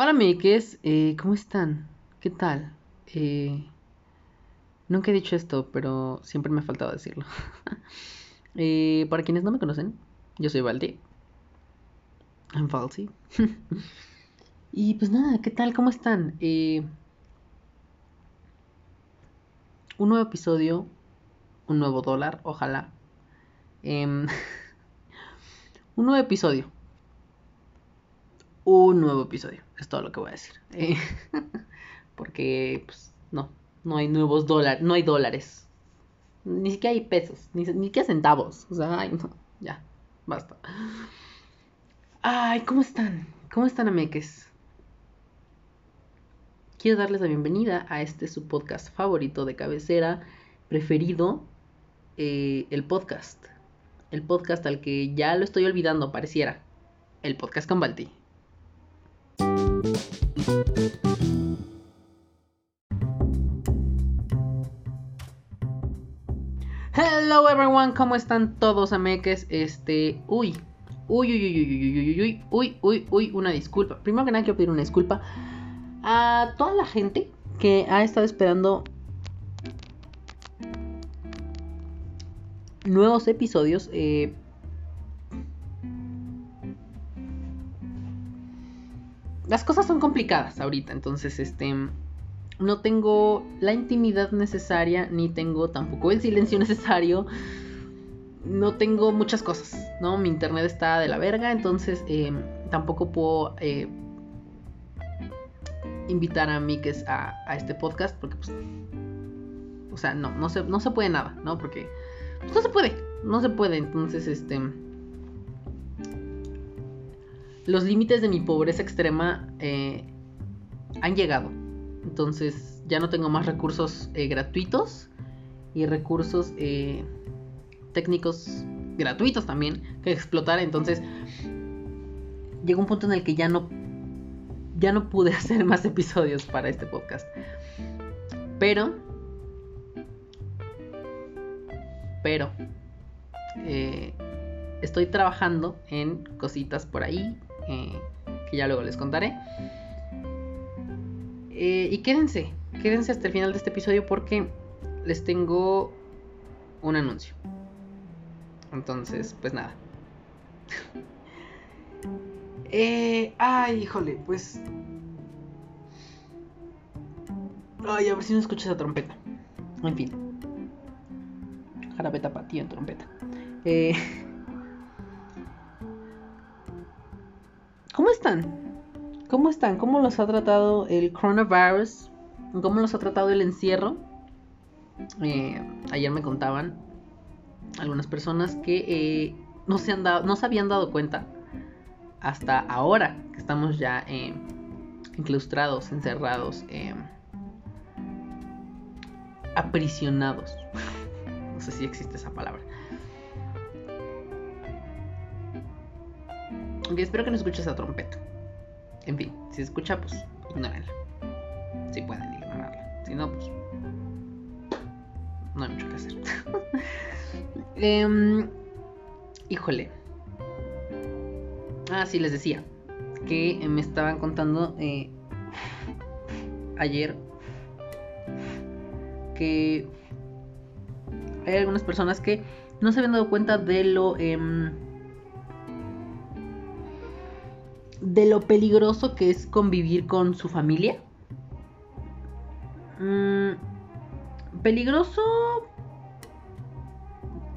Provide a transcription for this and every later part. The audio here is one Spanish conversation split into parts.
Hola amigues, eh, ¿cómo están? ¿Qué tal? Eh, nunca he dicho esto, pero siempre me ha faltado decirlo. eh, para quienes no me conocen, yo soy Valdi. I'm Falsi. y pues nada, ¿qué tal? ¿Cómo están? Eh, un nuevo episodio, un nuevo dólar, ojalá. Em, un nuevo episodio. Un nuevo episodio. Es todo lo que voy a decir. Eh, porque, pues, no. No hay nuevos dólares. No hay dólares. Ni siquiera hay pesos. Ni, ni siquiera centavos. O sea, ay, no. Ya. Basta. Ay, ¿cómo están? ¿Cómo están, ameques? Quiero darles la bienvenida a este su podcast favorito de cabecera, preferido, eh, el podcast. El podcast al que ya lo estoy olvidando, pareciera. El podcast con Balti. Hello everyone, ¿cómo están todos, ameques? Este, uy, uy, uy, uy, uy, uy, uy, uy, uy, una disculpa. Primero que nada quiero pedir una disculpa a toda la gente que ha estado esperando nuevos episodios. Eh, las cosas son complicadas ahorita, entonces este no tengo la intimidad necesaria ni tengo tampoco el silencio necesario. No tengo muchas cosas, ¿no? Mi internet está de la verga, entonces eh, tampoco puedo eh, invitar a Mikes a, a, este podcast porque pues o sea no no se no se puede nada no porque pues, no se puede no se puede entonces este los límites de mi pobreza extrema eh, han llegado. Entonces ya no tengo más recursos eh, gratuitos y recursos eh, técnicos gratuitos también que explotar. Entonces llegó un punto en el que ya no ya no pude hacer más episodios para este podcast. Pero, pero, estoy trabajando en cositas por ahí eh, que ya luego les contaré. Eh, y quédense, quédense hasta el final de este episodio porque les tengo un anuncio. Entonces, pues nada. Eh, ay, híjole, pues. Ay, a ver si no escucho esa trompeta. En fin. Ti en trompeta. Eh, ¿Cómo están? ¿Cómo están? ¿Cómo los ha tratado el coronavirus? ¿Cómo los ha tratado el encierro? Eh, ayer me contaban algunas personas que eh, no, se han dado, no se habían dado cuenta hasta ahora que estamos ya eh, enclaustrados, encerrados, eh, aprisionados. no sé si existe esa palabra. Espero que no escuche esa trompeta. En fin, si escucha, pues ignórenla. Si pueden ignorarla. Si no, pues no hay mucho que hacer. eh, híjole. Ah, sí, les decía que me estaban contando eh, ayer que hay algunas personas que no se habían dado cuenta de lo eh, de lo peligroso que es convivir con su familia. Mm, peligroso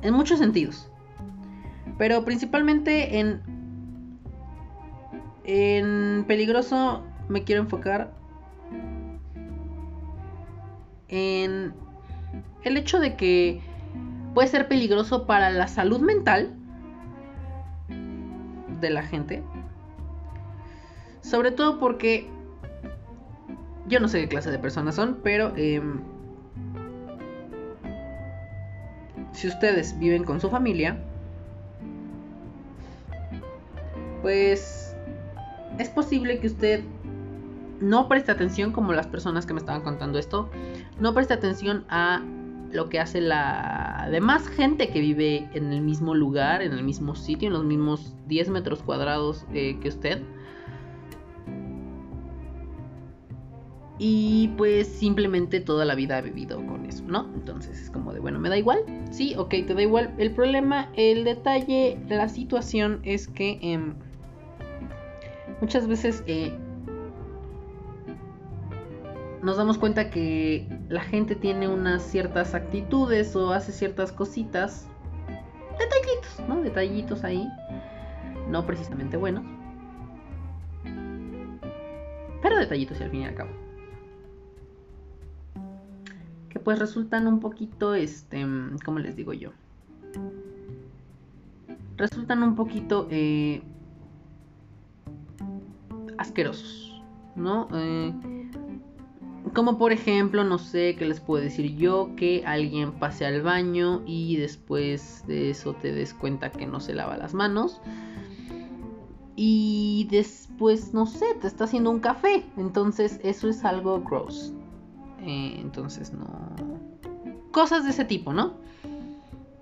en muchos sentidos, pero principalmente en en peligroso me quiero enfocar en el hecho de que puede ser peligroso para la salud mental de la gente. Sobre todo porque yo no sé qué clase de personas son, pero eh, si ustedes viven con su familia, pues es posible que usted no preste atención como las personas que me estaban contando esto, no preste atención a lo que hace la demás gente que vive en el mismo lugar, en el mismo sitio, en los mismos 10 metros cuadrados eh, que usted. Y pues simplemente toda la vida ha vivido con eso, ¿no? Entonces es como de, bueno, me da igual. Sí, ok, te da igual. El problema, el detalle, la situación es que em, muchas veces eh, nos damos cuenta que la gente tiene unas ciertas actitudes o hace ciertas cositas. Detallitos, ¿no? Detallitos ahí. No precisamente buenos. Pero detallitos y al fin y al cabo pues resultan un poquito, este, ¿cómo les digo yo? Resultan un poquito eh, asquerosos, ¿no? Eh, como por ejemplo, no sé qué les puedo decir yo, que alguien pase al baño y después de eso te des cuenta que no se lava las manos. Y después, no sé, te está haciendo un café. Entonces eso es algo gross. Eh, entonces no... Cosas de ese tipo, ¿no?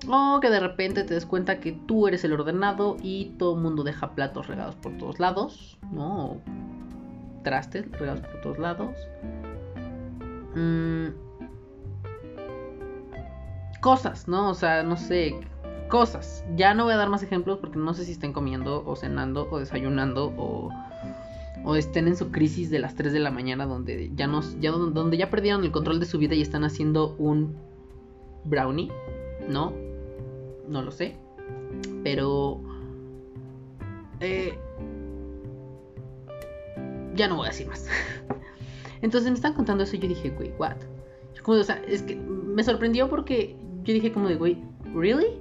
O que de repente te des cuenta que tú eres el ordenado y todo el mundo deja platos regados por todos lados, ¿no? O trastes regados por todos lados. Mm. Cosas, ¿no? O sea, no sé, cosas. Ya no voy a dar más ejemplos porque no sé si estén comiendo o cenando o desayunando o o estén en su crisis de las 3 de la mañana donde ya nos ya donde ya perdieron el control de su vida y están haciendo un brownie, ¿no? No lo sé. Pero eh, ya no voy a decir más. Entonces me están contando eso y yo dije, güey, what? Como, o sea, es que me sorprendió porque yo dije como de, güey, ¿really?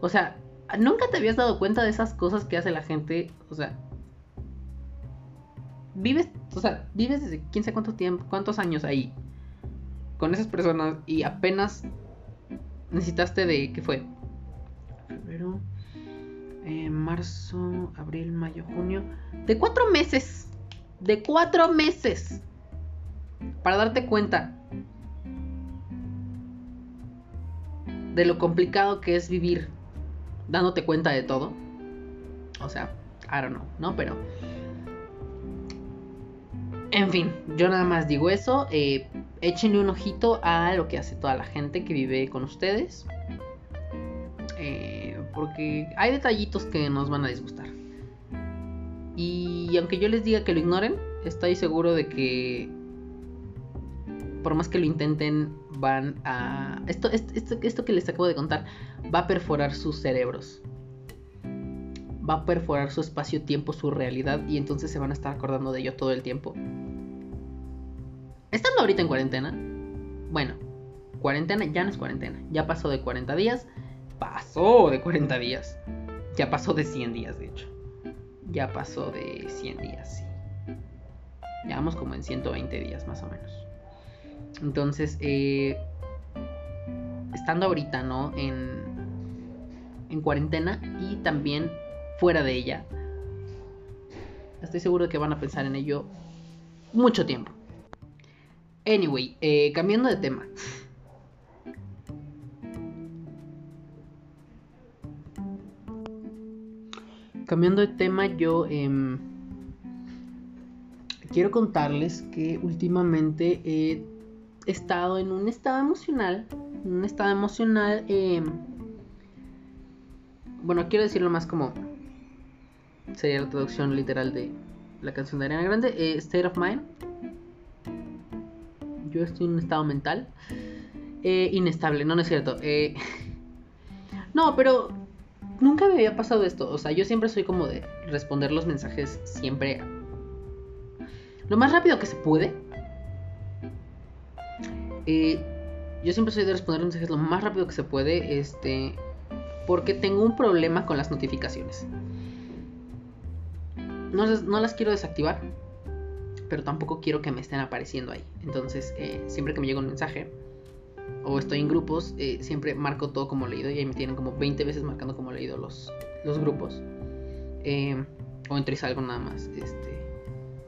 O sea, nunca te habías dado cuenta de esas cosas que hace la gente, o sea, vives, o sea, vives desde quién sabe tiempo, cuántos años ahí con esas personas y apenas necesitaste de, ¿qué fue? Febrero, eh, marzo, abril, mayo, junio, de cuatro meses, de cuatro meses, para darte cuenta de lo complicado que es vivir dándote cuenta de todo. O sea, I don't know, ¿no? Pero en fin, yo nada más digo eso. Eh, échenle un ojito a lo que hace toda la gente que vive con ustedes. Eh, porque hay detallitos que nos van a disgustar. Y aunque yo les diga que lo ignoren, estoy seguro de que por más que lo intenten, van a... Esto, esto, esto que les acabo de contar va a perforar sus cerebros va a perforar su espacio-tiempo, su realidad, y entonces se van a estar acordando de ello todo el tiempo. Estando ahorita en cuarentena, bueno, cuarentena ya no es cuarentena, ya pasó de 40 días, pasó de 40 días, ya pasó de 100 días, de hecho, ya pasó de 100 días, sí. Ya vamos como en 120 días más o menos. Entonces, eh, estando ahorita, ¿no? En, en cuarentena y también fuera de ella. Estoy seguro que van a pensar en ello mucho tiempo. Anyway, eh, cambiando de tema. Cambiando de tema, yo em, quiero contarles que últimamente he estado en un estado emocional. Un estado emocional. Em, bueno, quiero decirlo más como sería la traducción literal de la canción de Ariana Grande, eh, State of Mind. Yo estoy en un estado mental eh, inestable, no, no es cierto. Eh, no, pero nunca me había pasado esto. O sea, yo siempre soy como de responder los mensajes siempre lo más rápido que se puede. yo siempre soy de responder los mensajes lo más rápido que se puede. Este. Porque tengo un problema con las notificaciones no, las quiero desactivar, pero tampoco quiero que me estén apareciendo ahí. Entonces, eh, siempre que me llega un mensaje o estoy en grupos, eh, siempre marco todo como leído y ahí me tienen como 20 veces marcando como leído los, los grupos. Eh, o entre y salgo nada más. Este,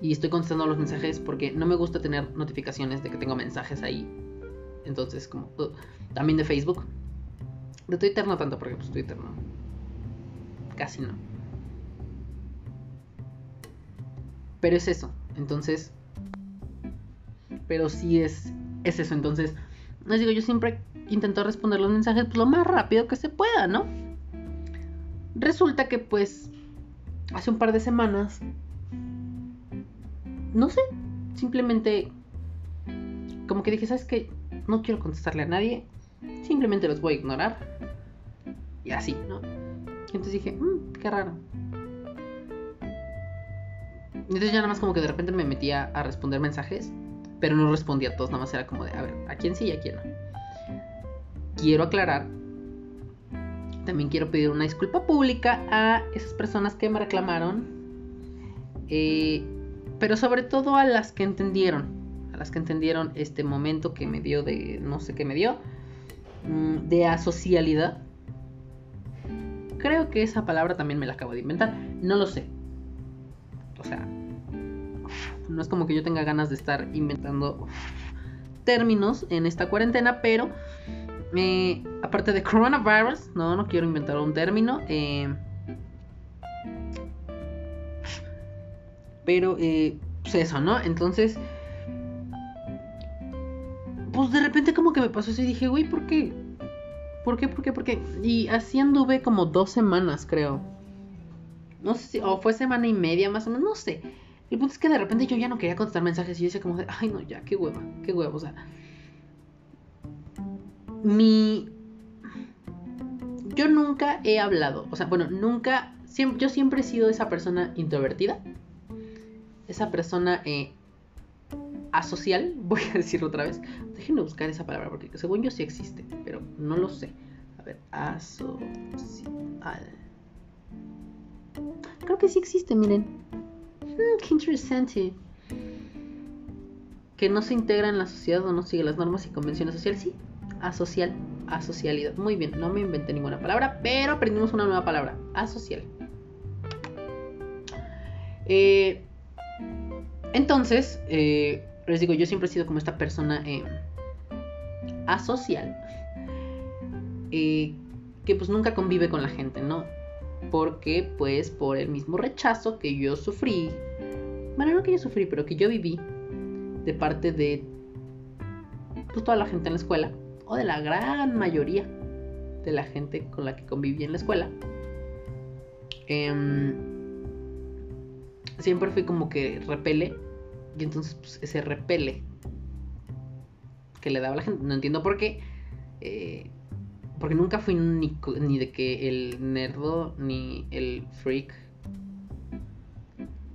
y estoy contestando los mensajes porque no me gusta tener notificaciones de que tengo mensajes ahí. Entonces, como uh, también de Facebook. De Twitter no tanto, porque pues Twitter no. Casi no. Pero es eso. Entonces, pero sí es, es eso. Entonces, les digo, yo siempre intento responder los mensajes pues, lo más rápido que se pueda, ¿no? Resulta que pues hace un par de semanas, no sé, simplemente como que dije, ¿sabes qué? No quiero contestarle a nadie, simplemente los voy a ignorar. Y así, ¿no? Entonces dije, mmm, qué raro. Entonces ya nada más como que de repente me metía a responder mensajes, pero no respondía a todos, nada más era como de, a ver, ¿a quién sí y a quién no? Quiero aclarar, también quiero pedir una disculpa pública a esas personas que me reclamaron, eh, pero sobre todo a las que entendieron, a las que entendieron este momento que me dio de, no sé qué me dio, mm, de asocialidad. Creo que esa palabra también me la acabo de inventar, no lo sé, o sea, no es como que yo tenga ganas de estar inventando términos en esta cuarentena, pero eh, aparte de coronavirus, no, no quiero inventar un término. Eh, pero, eh, pues eso, ¿no? Entonces, pues de repente como que me pasó eso y dije, güey, ¿por qué? ¿Por qué? ¿Por qué? ¿Por qué? Y así anduve como dos semanas, creo. No sé si, o fue semana y media más o menos, no sé. El punto es que de repente yo ya no quería contestar mensajes y yo decía como de, ay no, ya, qué hueva, qué hueva, o sea. Mi... Yo nunca he hablado, o sea, bueno, nunca, siempre, yo siempre he sido esa persona introvertida, esa persona eh, asocial, voy a decirlo otra vez. Déjenme buscar esa palabra porque según yo sí existe, pero no lo sé. A ver, asocial. Creo que sí existe, miren. Hmm, qué interesante. Que no se integra en la sociedad o no sigue las normas y convenciones sociales. Sí, asocial, asocialidad. Muy bien, no me inventé ninguna palabra, pero aprendimos una nueva palabra. Asocial. Eh, entonces, eh, les digo, yo siempre he sido como esta persona eh, asocial. que pues nunca convive con la gente, ¿no? Porque pues por el mismo rechazo que yo sufrí, bueno, no que yo sufrí, pero que yo viví de parte de pues, toda la gente en la escuela, o de la gran mayoría de la gente con la que conviví en la escuela, em, siempre fui como que repele, y entonces pues, ese repele que le daba la gente, no entiendo por qué, eh, porque nunca fui ni, de que el nerdo, ni el freak,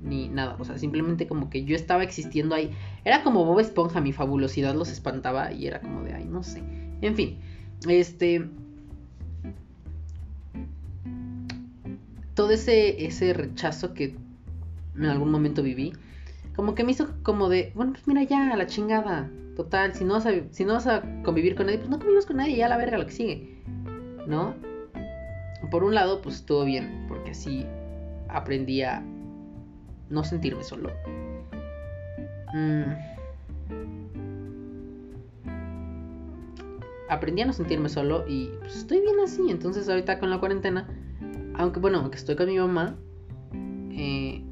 ni nada. O sea, simplemente como que yo estaba existiendo ahí. Era como Bob Esponja, mi fabulosidad los espantaba y era como de, ay, no sé. En fin, este... Todo ese, ese rechazo que en algún momento viví, como que me hizo como de, bueno, pues mira ya, la chingada. Total, si no vas a, si no vas a convivir con nadie, pues no convivas con nadie, ya la verga lo que sigue. ¿No? Por un lado, pues estuvo bien, porque así aprendí a no sentirme solo. Mm. Aprendí a no sentirme solo y pues estoy bien así. Entonces ahorita con la cuarentena, aunque bueno, aunque estoy con mi mamá, eh,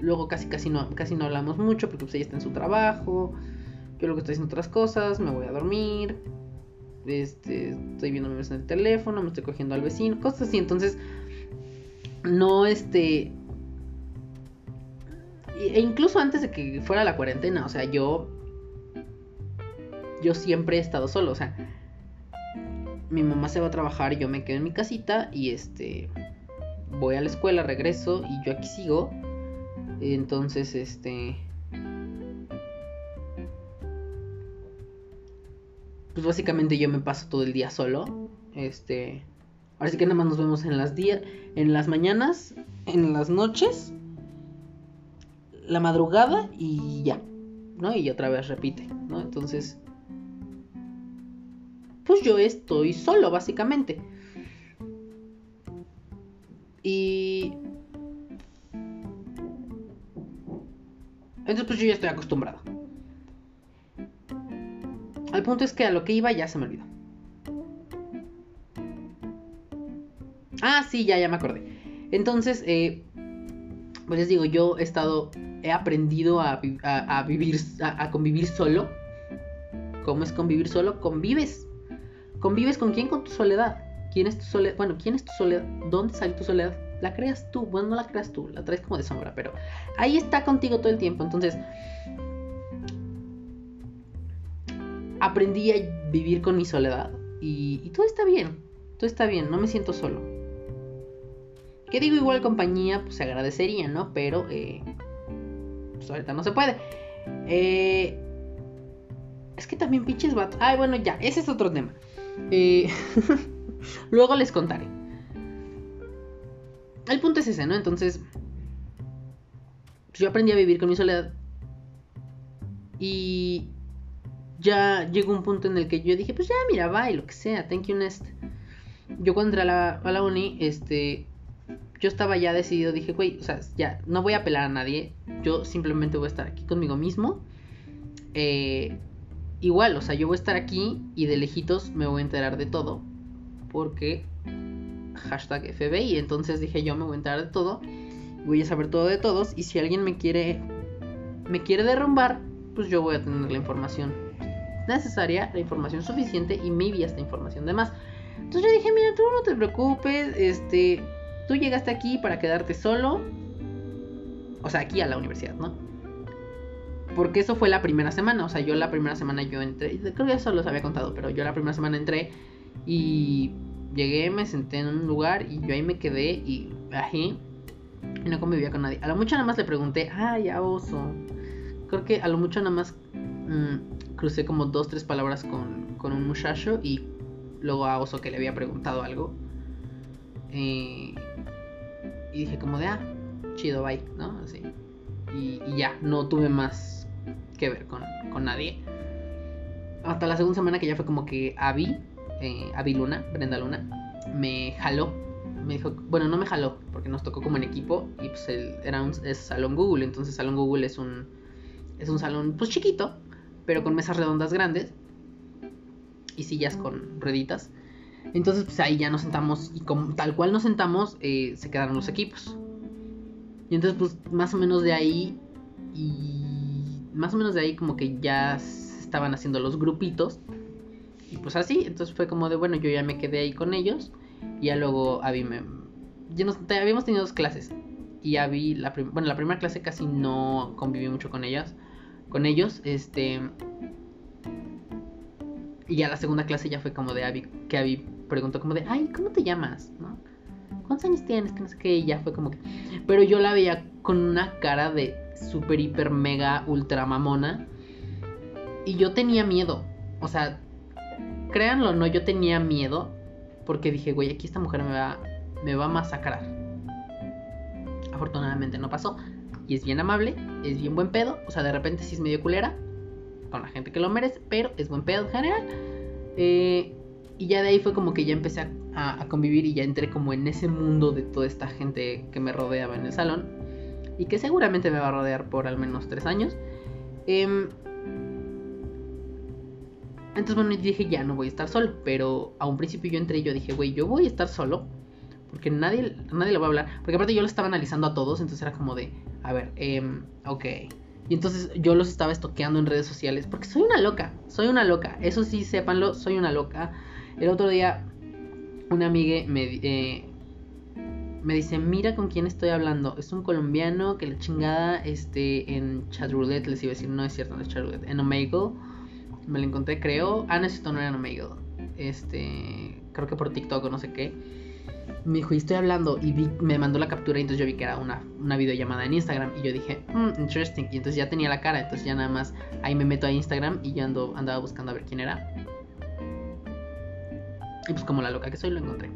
luego casi casi no, casi no hablamos mucho porque pues ella está en su trabajo. Yo luego estoy haciendo otras cosas, me voy a dormir este, estoy viendo memes en el teléfono, me estoy cogiendo al vecino, cosas así. Entonces, no, este... E incluso antes de que fuera la cuarentena, o sea, yo... Yo siempre he estado solo, o sea... Mi mamá se va a trabajar, yo me quedo en mi casita y este... Voy a la escuela, regreso y yo aquí sigo. Entonces, este... pues básicamente yo me paso todo el día solo. Este, ahora sí que nada más nos vemos en las días, en las mañanas, en las noches, la madrugada y ya, ¿no? Y otra vez repite, ¿no? Entonces, pues yo estoy solo básicamente. Y entonces pues yo ya estoy acostumbrado. Al punto es que a lo que iba ya se me olvidó. Ah, sí, ya, ya me acordé. Entonces, eh, pues les digo, yo he estado, he aprendido a, vivir, a, convivir solo. ¿Cómo es convivir solo? Convives. ¿Convives con quién? Con tu soledad. ¿Quién es tu soledad? Bueno, ¿quién es tu soledad? ¿Dónde sale tu soledad? La creas tú. Bueno, no la creas tú, la traes como de sombra, pero ahí está contigo todo el tiempo. Entonces, aprendí a vivir con mi soledad. Y, todo está bien. Todo está bien. No me siento solo. Que digo, igual compañía, pues se agradecería, ¿no? Pero, eh, pues ahorita no se puede. Eh, es que también pinches vatos. Ay, bueno, ya, ese es otro tema. Eh, luego les contaré. El punto es ese, ¿no? Entonces, pues yo aprendí a vivir con mi soledad. Y ya llegó un punto en el que yo dije, pues ya, mira, bye, lo que sea, thank you, Nest. Yo cuando entré a la, a uni, este, yo estaba ya decidido, dije, güey, o sea, ya, no voy a apelar a nadie, yo simplemente voy a estar aquí conmigo mismo. Eh, igual, o sea, yo voy a estar aquí y de lejitos me voy a enterar de todo, porque hashtag FBI, entonces dije, yo me voy a enterar de todo, voy a saber todo de todos, y si alguien me quiere, me quiere derrumbar, pues yo voy a tener la información necesaria, la información suficiente y maybe hasta información de más. Entonces yo dije, mira, tú no te preocupes, este, Tú llegaste aquí para quedarte solo. O sea, aquí a la universidad, ¿no? Porque eso fue la primera semana. O sea, yo la primera semana yo entré. Creo que eso los había contado, pero yo la primera semana entré y llegué, me senté en un lugar y yo ahí me quedé y ahí y no convivía con nadie. A lo mucho nada más le pregunté, ay, a oso. Creo que a lo mucho nada más mm, crucé como dos, tres palabras con, con un muchacho y luego a oso que le había preguntado algo. Eh, y dije como de, ah, chido, bye, ¿no? Así. Y, ya, no tuve más que ver con, nadie. Hasta la segunda semana que ya fue como que Abby, eh, Abby Luna, Brenda Luna, me jaló. Me dijo, bueno, no me jaló, porque nos tocó como en equipo y pues era un es salón Google, entonces salón Google es un es un salón pues chiquito, pero con mesas redondas grandes y sillas con rueditas. Entonces, pues ahí ya nos sentamos y como tal cual nos sentamos, eh, se quedaron los equipos. Y entonces, pues más o menos de ahí, y más o menos de ahí como que ya estaban haciendo los grupitos. Y pues así, entonces fue como de, bueno, yo ya me quedé ahí con ellos. Y ya luego Abby. Ya nos, habíamos tenido dos clases. Y Abby, la bueno, la primera clase casi no conviví mucho con ellas. Con ellos, este... Y ya la segunda clase ya fue como de Abby, que Abby preguntó como de, ay, ¿cómo te llamas? ¿Cuántos años tienes? Que no sé qué, y ya fue como que... Pero yo la veía con una cara de super, hiper, mega, ultra mamona. Y yo tenía miedo. O sea, créanlo o no, yo tenía miedo. Porque dije, güey, aquí esta mujer me va, me va a masacrar. Afortunadamente no pasó. Y es bien amable, es bien buen pedo. O sea, de repente sí es medio culera. Con la gente que lo merece, pero es buen pedo en general. Eh, y ya de ahí fue como que ya empecé a, convivir y ya entré como en ese mundo de toda esta gente que me rodeaba en el salón. Y que seguramente me va a rodear por al menos tres años. Em, entonces, bueno, dije, ya no voy a estar solo. Pero a un principio yo entré y yo dije, güey, yo voy a estar solo. Porque nadie, nadie va a hablar. Porque aparte yo lo estaba analizando a todos. Entonces era como de, a ver, eh, ok. Y entonces yo los estaba estoqueando en redes sociales. Porque soy una loca. Soy una loca. Eso sí, sépanlo, soy una loca. El otro día, una amiga me, eh, me dice, mira con quién estoy hablando. Es un colombiano que la chingada este, en chatroulette, les iba a decir, no es cierto, no es chatroulette, en Omegle. Me lo encontré, creo. Ah, no, esto no era en Omegle. Este, creo que por TikTok o no sé qué. Me dijo, y estoy hablando. Y me mandó la captura y entonces yo vi que era una, una videollamada en Instagram. Y yo dije, hmm, interesting. Y entonces ya tenía la cara. Entonces ya nada más ahí me meto a Instagram y ya ando, andaba buscando a ver quién era. Y pues como la loca que soy lo encontré.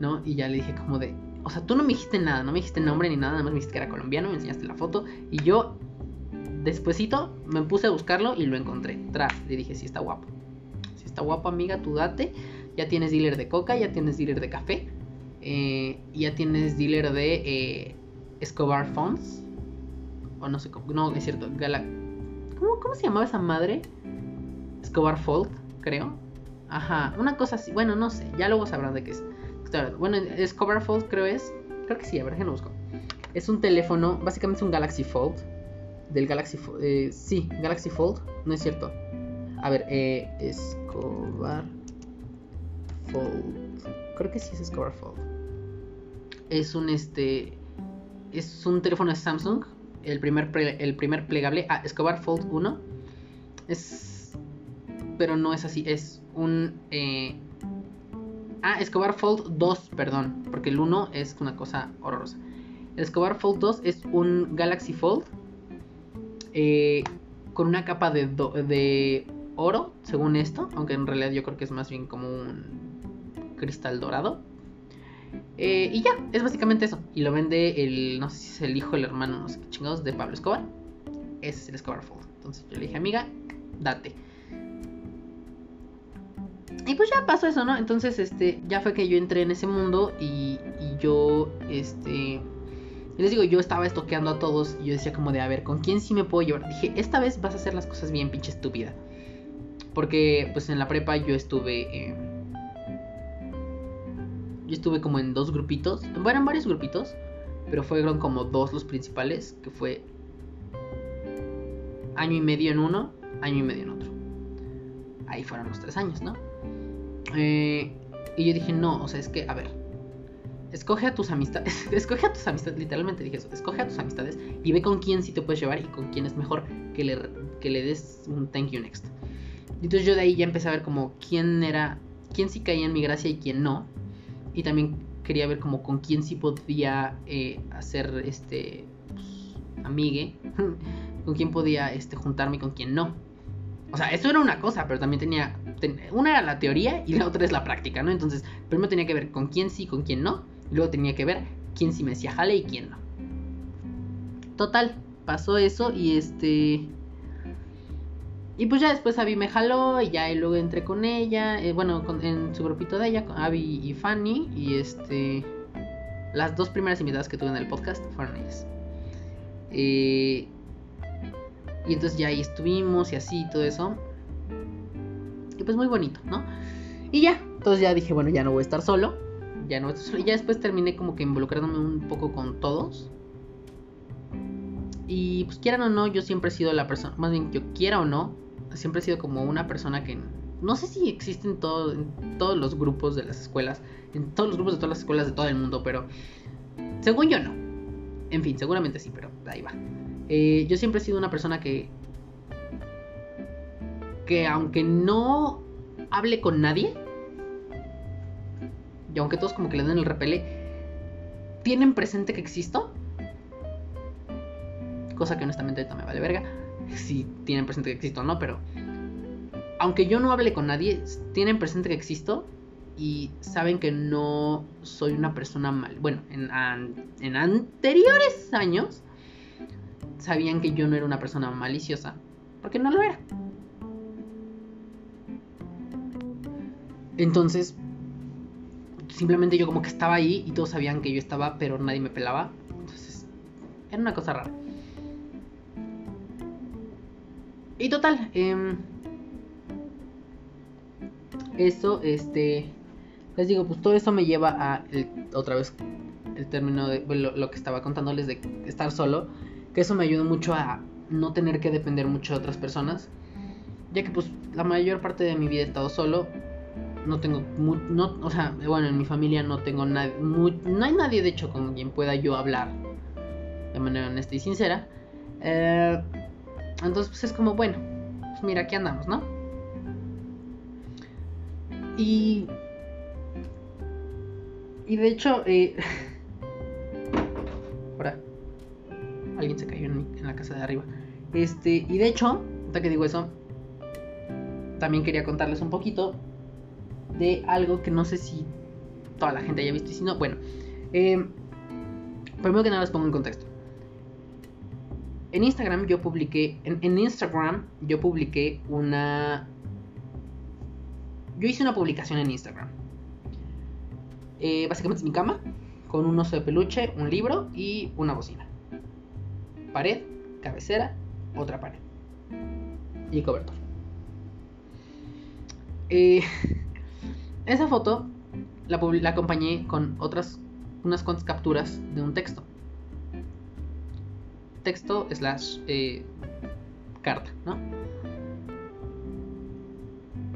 ¿No? Y ya le dije como de, o sea, tú no me dijiste nada, no me dijiste nombre ni nada, nada más me dijiste que era colombiano, me enseñaste la foto y yo despuesito me puse a buscarlo y lo encontré. Tras, le dije, sí está guapo. Si está guapo, amiga, tú date. Ya tienes dealer de coca, ya tienes dealer de café. Eh, ya tienes dealer de eh, Escobar Funds. O no sé cómo, no, es cierto, Gala... ¿Cómo, ¿Cómo se llamaba esa madre? Escobar Fold, creo. Ajá, una cosa así. Bueno, no sé, ya luego sabrán de qué es. Bueno, es Coverfold, creo es. Creo que sí, a ver, que lo busco. Es un teléfono, básicamente es un Galaxy Fold. Del Galaxy Fold. Eh, sí, Galaxy Fold. No es cierto. A ver, eh, Escobar Fold. Creo que sí es Escobar Fold. Es un este. Es un teléfono de Samsung. El primer, el primer plegable. Ah, Escobar Fold 1. Es. Pero no es así. Es un. Eh, ah, Escobar Fold 2, perdón. Porque el 1 es una cosa horrorosa. El Escobar Fold 2 es un Galaxy Fold. Eh, con una capa de, de oro, según esto. Aunque en realidad yo creo que es más bien como un cristal dorado. Eh, y ya, es básicamente eso. Y lo vende el, no sé si es el hijo, el hermano, no sé qué chingados, de Pablo Escobar. Ese es el Escobar Fold. Entonces yo le dije, amiga, date. Y pues ya pasó eso, ¿no? Entonces, este, ya fue que yo entré en ese mundo y, y yo, este, les digo, yo estaba estoqueando a todos y yo decía como de, a ver, ¿con quién sí me puedo llevar? Dije, esta vez vas a hacer las cosas bien pinche estúpida. Porque, pues en la prepa yo estuve... yo estuve como en dos grupitos. Bueno, en varios grupitos. Pero fueron como dos los principales. Que fue año y medio en uno, año y medio en otro. Ahí fueron los tres años, ¿no? Eh, y yo dije, no, o sea, es que, a ver, escoge a tus amistades, escoge a tus amistades, literalmente dije eso, escoge a tus amistades y ve con quién sí te puedes llevar y con quién es mejor que le, que le des un thank you next. Entonces yo de ahí ya empecé a ver como quién era, quién sí caía en mi gracia y quién no. Y también quería ver como con quién sí podía eh, hacer este pues, amigue, con quién podía este, juntarme y con quién no. O sea, eso era una cosa, pero también tenía, una era la teoría y la otra es la práctica, ¿no? Entonces, primero tenía que ver con quién sí, con quién no. Y luego tenía que ver quién sí me decía jale y quién no. Total, pasó eso y este... Y pues ya después Abby me jaló y ya y luego entré con ella, eh, bueno, en su grupito de ella, con Abby y Fanny. Y este... Las dos primeras invitadas que tuve en el podcast fueron ellas. Eh, y entonces ya ahí estuvimos y así todo eso. Y pues muy bonito, ¿no? Y ya, entonces ya dije, bueno, ya no voy a estar solo. Ya no voy a estar solo. Y ya después terminé como que involucrándome un poco con todos. Y pues quieran o no, yo siempre he sido la persona, más bien yo quiera o no, siempre he sido como una persona que no sé si existe en, todo, en todos los grupos de las escuelas, en todos los grupos de todas las escuelas de todo el mundo, pero según yo no. En fin, seguramente sí, pero ahí va. Eh, yo siempre he sido una persona que. que aunque no hable con nadie. Y aunque todos como que le den el repele. Tienen presente que existo. Cosa que honestamente ahorita me vale verga. Si tienen presente que existo o no, pero. Aunque yo no hable con nadie, tienen presente que existo y saben que no soy una persona mal. Bueno, en, en anteriores años sabían que yo no era una persona maliciosa, porque no lo era. Entonces, simplemente yo como que estaba ahí y todos sabían que yo estaba, pero nadie me pelaba. Entonces, era una cosa rara. Y total, eh, eso, este, les digo, pues todo eso me lleva a otra vez el término de lo, que estaba contándoles de estar solo que eso me ayudó mucho a no tener que depender mucho de otras personas, ya que pues la mayor parte de mi vida he estado solo, no tengo, no, o sea, bueno, en mi familia no tengo nadie, no hay nadie de hecho con quien pueda yo hablar de manera honesta y sincera. Eh, entonces pues es como, bueno, pues mira, aquí andamos, ¿no? Y... Y de hecho, eh, ahora alguien se cayó en, la casa de arriba. Este, y de hecho, hasta que digo eso, también quería contarles un poquito de algo que no sé si toda la gente haya visto y si no, bueno, eh, primero que nada les pongo en contexto. En Instagram yo publiqué, en, Instagram yo publiqué una... Yo hice una publicación en Instagram. Eh, básicamente es mi cama, con un oso de peluche, un libro y una bocina pared, cabecera, otra pared y cobertor. Eh, esa foto la, la acompañé con otras, unas cuantas capturas de un texto. Texto slash eh, carta, ¿no?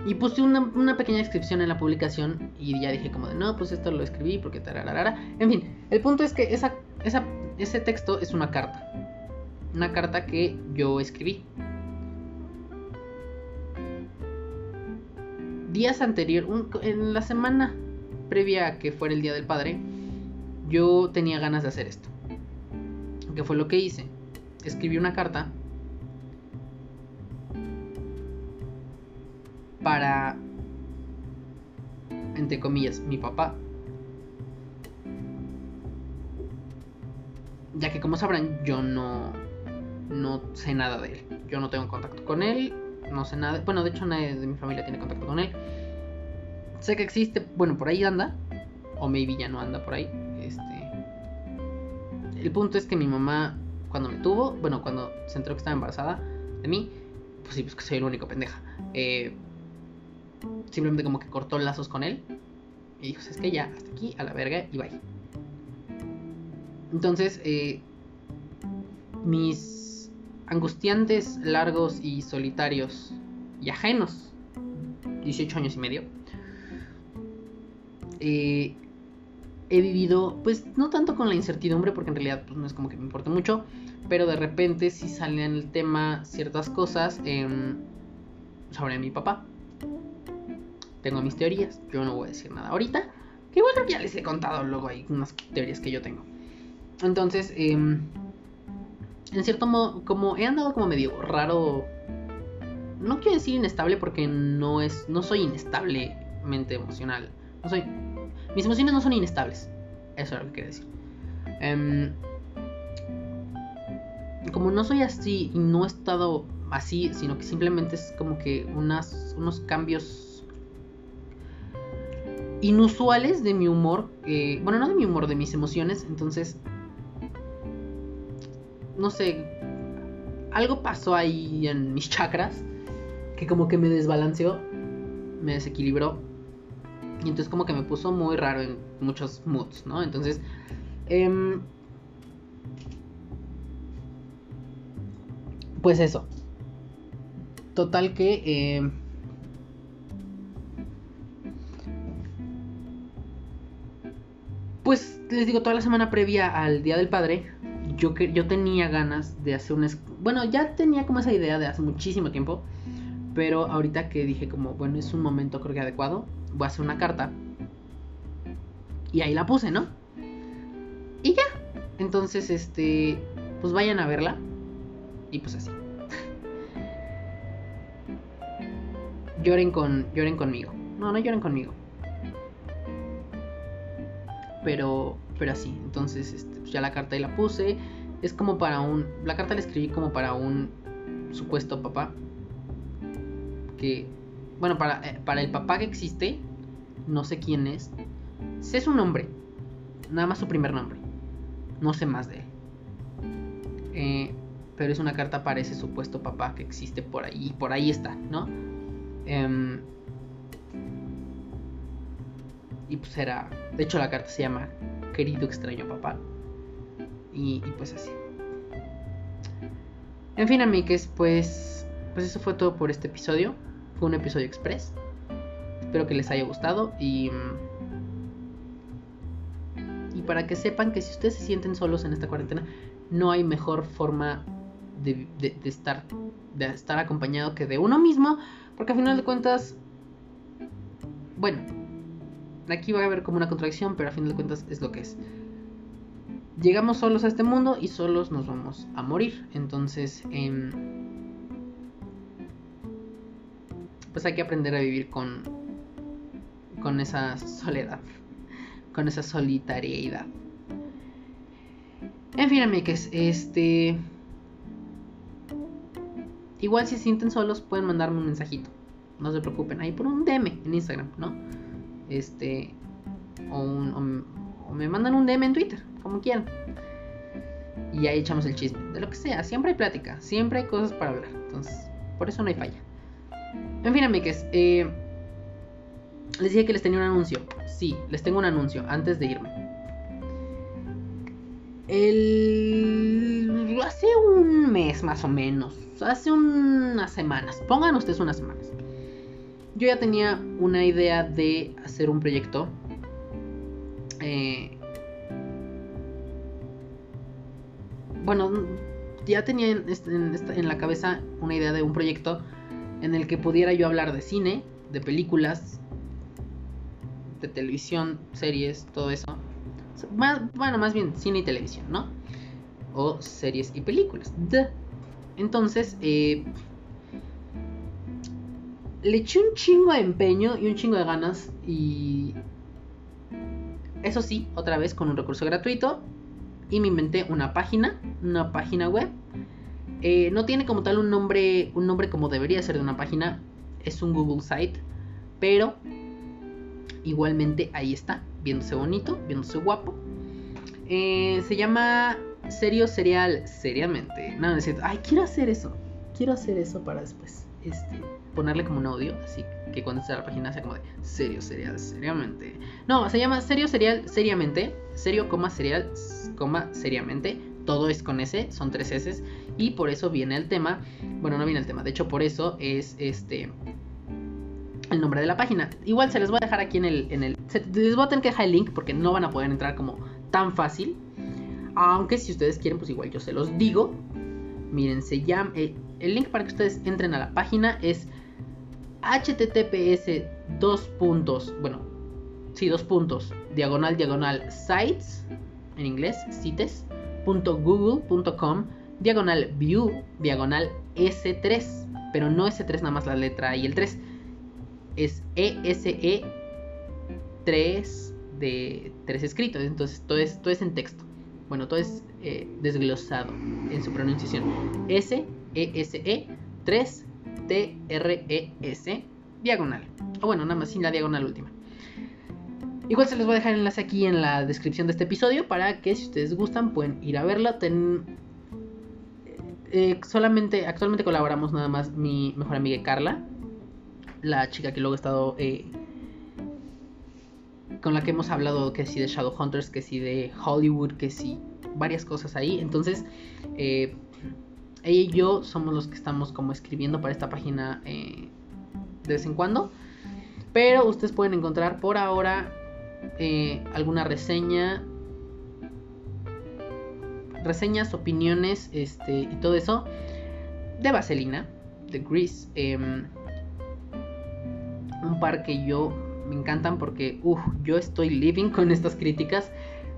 Y puse una, pequeña descripción en la publicación y ya dije como de, no, pues esto lo escribí porque tararara. En fin, el punto es que ese texto es una carta. Una carta que yo escribí. Días anterior, en la semana previa a que fuera el Día del Padre, yo tenía ganas de hacer esto. ¿Qué fue lo que hice? Escribí una carta para, entre comillas, mi papá. Ya que como sabrán, yo no, no sé nada de él. Yo no tengo contacto con él, no sé nada. Bueno, de hecho nadie de mi familia tiene contacto con él. Sé que existe, bueno, por ahí anda. O maybe ya no anda por ahí. Este. El punto es que mi mamá, cuando me tuvo, bueno, cuando se enteró que estaba embarazada de mí, pues sí, pues que soy el único pendeja. Eh, simplemente como que cortó lazos con él. Y dijo, es que ya, hasta aquí, a la verga y bye. Entonces, eh, mis angustiantes, largos y solitarios y ajenos, 18 años y medio, eh, he vivido, pues no tanto con la incertidumbre, porque en realidad pues, no es como que me importe mucho, pero de repente sí salen en el tema ciertas cosas sobre mi papá tengo mis teorías. Yo no voy a decir nada ahorita. Que igual creo que ya les he contado luego hay unas teorías que yo tengo. Entonces, em, en cierto modo, como he andado como medio raro. No quiero decir inestable porque no es. No soy inestablemente emocional. No soy. Mis emociones no son inestables. Eso es lo que quiero decir. Em, como no soy así y no he estado así, sino que simplemente es como que unas, unos cambios inusuales de mi humor. bueno, no de mi humor, de mis emociones. Entonces, no sé, algo pasó ahí en mis chakras que como que me desbalanceó, me desequilibró. Y entonces como que me puso muy raro en muchos moods, ¿no? Entonces, em, pues eso. Total que... Em, Pues les digo, toda la semana previa al Día del Padre, yo, yo tenía ganas de hacer un... Bueno, ya tenía como esa idea de hace muchísimo tiempo, pero ahorita que dije como, bueno, es un momento creo que adecuado, voy a hacer una carta. Y ahí la puse, ¿no? Y ya. Entonces, este, pues vayan a verla. Y pues así. lloren con, lloren conmigo. No, no lloren conmigo pero, pero así. Entonces, este, pues ya la carta ahí la puse. Es como para un. La carta la escribí como para un supuesto papá. Que. Bueno, para, eh, para el papá que existe. No sé quién es. Sé su nombre. Nada más su primer nombre. No sé más de él. Eh, pero es una carta para ese supuesto papá que existe por ahí. Y por ahí está, ¿no? Eh, y pues era. De hecho, la carta se llama Querido extraño papá. Y, pues así. En fin, amigues, pues. Pues eso fue todo por este episodio. Fue un episodio express. Espero que les haya gustado. Y. Y para que sepan que si ustedes se sienten solos en esta cuarentena, no hay mejor forma de, de, estar, de estar acompañado que de uno mismo. Porque al final de cuentas. Bueno, aquí va a haber como una contradicción, pero a fin de cuentas es lo que es. Llegamos solos a este mundo y solos nos vamos a morir. Entonces, em, pues hay que aprender a vivir con, con esa soledad, con esa solitariedad. En fin, amigues, este... Igual si se sienten solos pueden mandarme un mensajito. No se preocupen, ahí por un DM en Instagram, ¿no? Este. O, o, me mandan un DM en Twitter, como quieran. Y ahí echamos el chisme. De lo que sea, siempre hay plática, siempre hay cosas para hablar. Entonces, por eso no hay falla. En fin, amigues, eh, les dije que les tenía un anuncio. Sí, les tengo un anuncio antes de irme. El hace un mes más o menos, hace unas semanas, pongan ustedes unas semanas. Yo ya tenía una idea de hacer un proyecto. Eh, bueno, ya tenía en, la cabeza una idea de un proyecto en el que pudiera yo hablar de cine, de películas, de televisión, series, todo eso. bueno, más bien cine y televisión, ¿no? O series y películas. Entonces, eh, le eché un chingo de empeño y un chingo de ganas y... Eso sí, otra vez con un recurso gratuito, y me inventé una página, una página web. Eh, no tiene como tal un nombre, un nombre como debería ser de una página, es un Google Site, pero igualmente ahí está, viéndose bonito, viéndose guapo. Eh, se llama Serio Serial, seriamente. No, es ay, quiero hacer eso, quiero hacer eso para después. Este, ponerle como un audio, así que cuando esté la página sea como de serio, serial, seriamente. No, se llama serio, serial, seriamente. Serio, coma, serial, coma, seriamente. Todo es con S, son tres S. Y por eso viene el tema. Bueno, no viene el tema. De hecho, por eso es este. El nombre de la página. Igual se les voy a dejar aquí en el. El les voy a tener que dejar el link porque no van a poder entrar como tan fácil. Aunque si ustedes quieren, pues igual yo se los digo. Miren, se llama. Eh, el link para que ustedes entren a la página es https dos puntos, bueno, sí, dos puntos, diagonal, diagonal, sites, en inglés, sites.google.com, diagonal, view, diagonal, S3, pero no S3 nada más la letra y el 3, es ESE 3 de 3 escritos, entonces todo es, todo es en texto. Bueno, todo es eh, desglosado en su pronunciación. S, E, S, E, 3 T-R-E-S diagonal. O bueno, nada más sin la diagonal última. Igual se les voy a dejar el enlace aquí en la descripción de este episodio para que si ustedes gustan pueden ir a verla. Eh, eh, solamente, actualmente colaboramos nada más mi mejor amiga Carla, la chica que luego he estado eh, con la que hemos hablado que si de Shadowhunters, que si de Hollywood, que si varias cosas ahí. Entonces, ella y yo somos los que estamos como escribiendo para esta página eh, de vez en cuando. Pero ustedes pueden encontrar por ahora eh, alguna reseña, reseñas, opiniones este, y todo eso de Vaselina, de Grease. Un par que yo me encantan porque, uff, yo estoy living con estas críticas.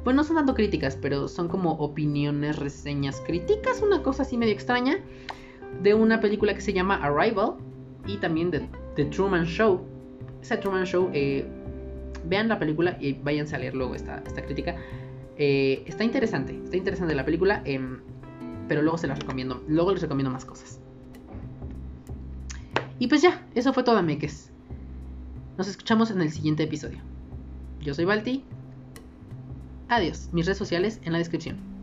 Pues no son tanto críticas, pero son como opiniones, reseñas, críticas, una cosa así medio extraña, de una película que se llama Arrival y también de The Truman Show. Esa Truman Show, eh, vean la película y váyanse a leer luego esta, esta crítica. Eh, está interesante, está interesante la película, em, pero luego se las recomiendo, luego les recomiendo más cosas. Y pues ya, eso fue todo, Meques. Nos escuchamos en el siguiente episodio. Yo soy Balti Adiós, mis redes sociales en la descripción.